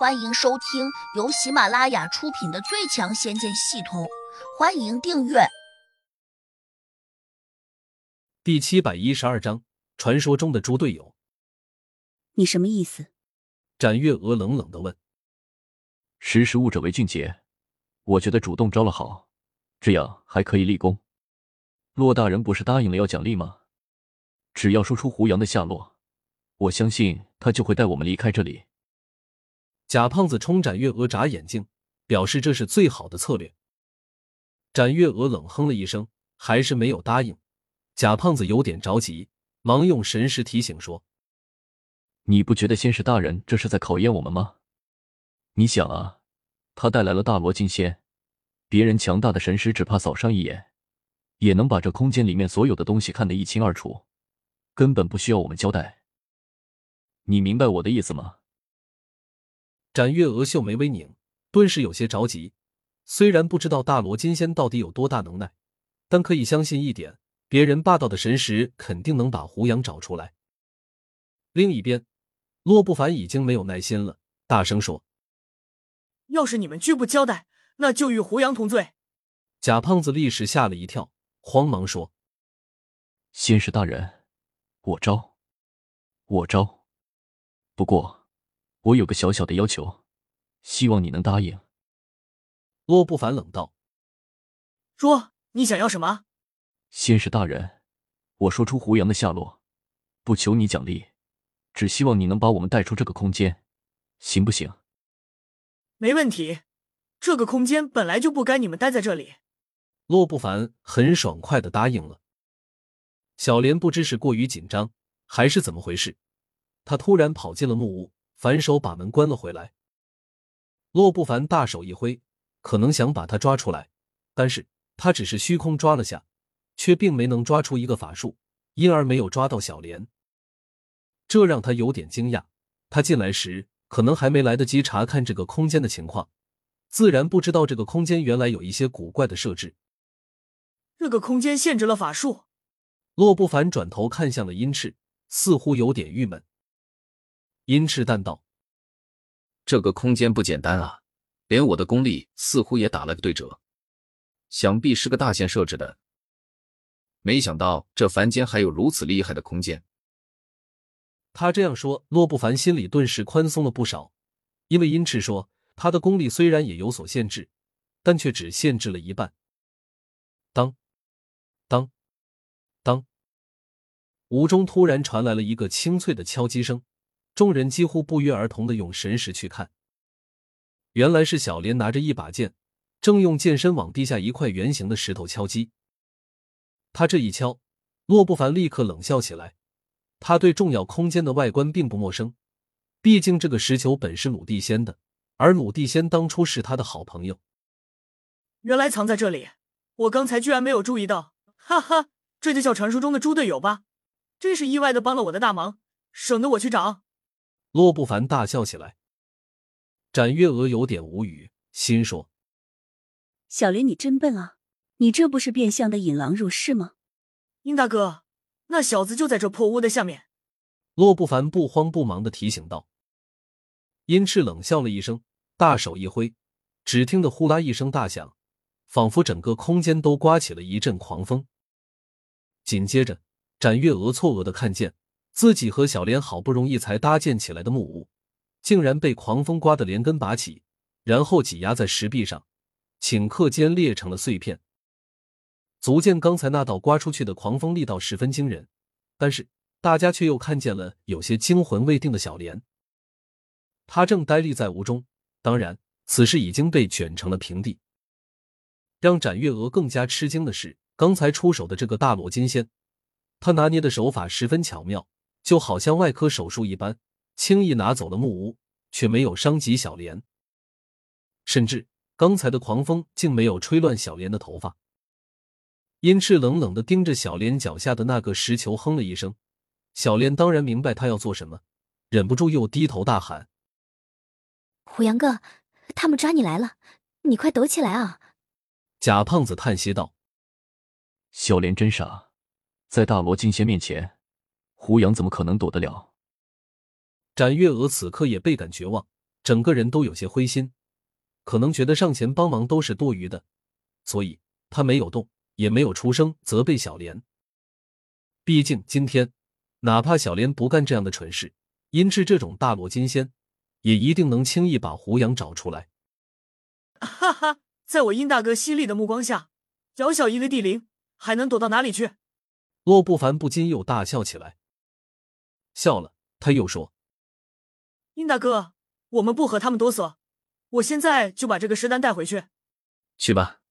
欢迎收听由喜马拉雅出品的《最强仙剑系统》，欢迎订阅。第七百一十二章：传说中的猪队友。你什么意思？展月娥冷冷的问。识时务者为俊杰，我觉得主动招了好，这样还可以立功。骆大人不是答应了要奖励吗？只要说出胡杨的下落，我相信他就会带我们离开这里。贾胖子冲展月娥眨眼睛，表示这是最好的策略。展月娥冷哼了一声，还是没有答应。贾胖子有点着急，忙用神识提醒说：“你不觉得仙使大人这是在考验我们吗？你想啊，他带来了大罗金仙，别人强大的神识只怕扫上一眼，也能把这空间里面所有的东西看得一清二楚，根本不需要我们交代。你明白我的意思吗？”展月娥秀眉微拧，顿时有些着急。虽然不知道大罗金仙到底有多大能耐，但可以相信一点：别人霸道的神识肯定能把胡杨找出来。另一边，洛不凡已经没有耐心了，大声说：“要是你们拒不交代，那就与胡杨同罪。”贾胖子立时吓了一跳，慌忙说：“仙使大人，我招，我招。不过……”我有个小小的要求，希望你能答应。洛不凡冷道：“说，你想要什么？”仙使大人，我说出胡杨的下落，不求你奖励，只希望你能把我们带出这个空间，行不行？没问题，这个空间本来就不该你们待在这里。洛不凡很爽快的答应了。小莲不知是过于紧张，还是怎么回事，他突然跑进了木屋。反手把门关了回来。洛不凡大手一挥，可能想把他抓出来，但是他只是虚空抓了下，却并没能抓出一个法术，因而没有抓到小莲。这让他有点惊讶。他进来时可能还没来得及查看这个空间的情况，自然不知道这个空间原来有一些古怪的设置。这个空间限制了法术。洛不凡转头看向了殷赤，似乎有点郁闷。阴赤淡道：“这个空间不简单啊，连我的功力似乎也打了个对折，想必是个大仙设置的。没想到这凡间还有如此厉害的空间。”他这样说，洛不凡心里顿时宽松了不少，因为阴赤说他的功力虽然也有所限制，但却只限制了一半。当，当，当，屋中突然传来了一个清脆的敲击声。众人几乎不约而同的用神识去看，原来是小莲拿着一把剑，正用剑身往地下一块圆形的石头敲击。他这一敲，洛不凡立刻冷笑起来。他对重要空间的外观并不陌生，毕竟这个石球本是鲁地仙的，而鲁地仙当初是他的好朋友。原来藏在这里，我刚才居然没有注意到，哈哈，这就叫传说中的猪队友吧？真是意外的帮了我的大忙，省得我去找。洛不凡大笑起来，展月娥有点无语，心说：“小莲，你真笨啊！你这不是变相的引狼入室吗？”殷大哥，那小子就在这破屋的下面。洛不凡不慌不忙的提醒道。殷赤冷笑了一声，大手一挥，只听得呼啦一声大响，仿佛整个空间都刮起了一阵狂风。紧接着，展月娥错愕的看见。自己和小莲好不容易才搭建起来的木屋，竟然被狂风刮得连根拔起，然后挤压在石壁上，顷刻间裂成了碎片。足见刚才那道刮出去的狂风力道十分惊人，但是大家却又看见了有些惊魂未定的小莲。他正呆立在屋中，当然，此事已经被卷成了平地。让展月娥更加吃惊的是，刚才出手的这个大罗金仙，他拿捏的手法十分巧妙。就好像外科手术一般，轻易拿走了木屋，却没有伤及小莲。甚至刚才的狂风竟没有吹乱小莲的头发。殷赤冷冷的盯着小莲脚下的那个石球，哼了一声。小莲当然明白他要做什么，忍不住又低头大喊：“虎阳哥，他们抓你来了，你快躲起来啊！”贾胖子叹息道：“小莲真傻，在大罗金仙面前。”胡杨怎么可能躲得了？展月娥此刻也倍感绝望，整个人都有些灰心，可能觉得上前帮忙都是多余的，所以她没有动，也没有出声责备小莲。毕竟今天，哪怕小莲不干这样的蠢事，殷志这种大罗金仙，也一定能轻易把胡杨找出来。哈哈，在我殷大哥犀利的目光下，小小一个地灵还能躲到哪里去？洛不凡不禁又大笑起来。笑了，他又说：“殷大哥，我们不和他们哆嗦，我现在就把这个石丹带回去。”去吧。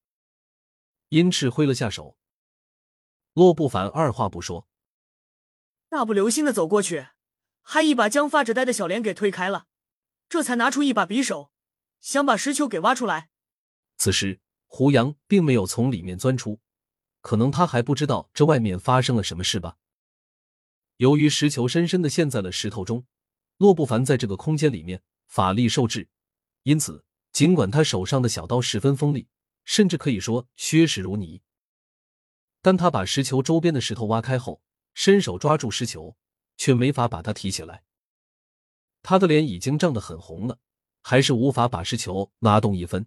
殷赤挥了下手。洛不凡二话不说，大步流星的走过去，还一把将发着呆的小莲给推开了，这才拿出一把匕首，想把石球给挖出来。此时胡杨并没有从里面钻出，可能他还不知道这外面发生了什么事吧。由于石球深深的陷在了石头中，洛不凡在这个空间里面法力受制，因此尽管他手上的小刀十分锋利，甚至可以说削石如泥。但他把石球周边的石头挖开后，伸手抓住石球，却没法把它提起来。他的脸已经涨得很红了，还是无法把石球拉动一分。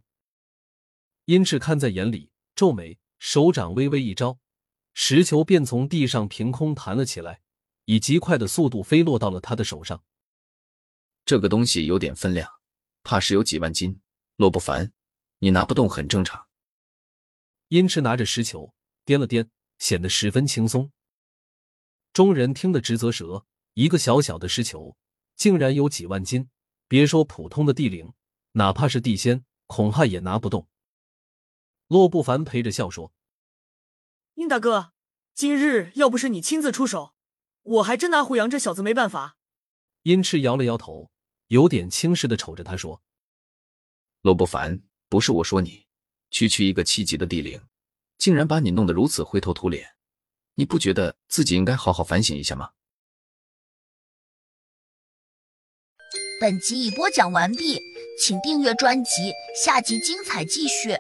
殷赤看在眼里，皱眉，手掌微微一招，石球便从地上凭空弹了起来，以极快的速度飞落到了他的手上。这个东西有点分量，怕是有几万斤。洛不凡，你拿不动很正常。殷赤拿着石球。掂了掂，显得十分轻松。众人听得直啧舌，一个小小的石球竟然有几万斤，别说普通的地灵，哪怕是地仙，恐怕也拿不动。洛不凡陪着笑说：“殷大哥，今日要不是你亲自出手，我还真拿胡杨这小子没办法。”殷赤摇了摇头，有点轻视的瞅着他说：“洛不凡，不是我说你，区区一个七级的地灵。”竟然把你弄得如此灰头土脸，你不觉得自己应该好好反省一下吗？本集已播讲完毕，请订阅专辑，下集精彩继续。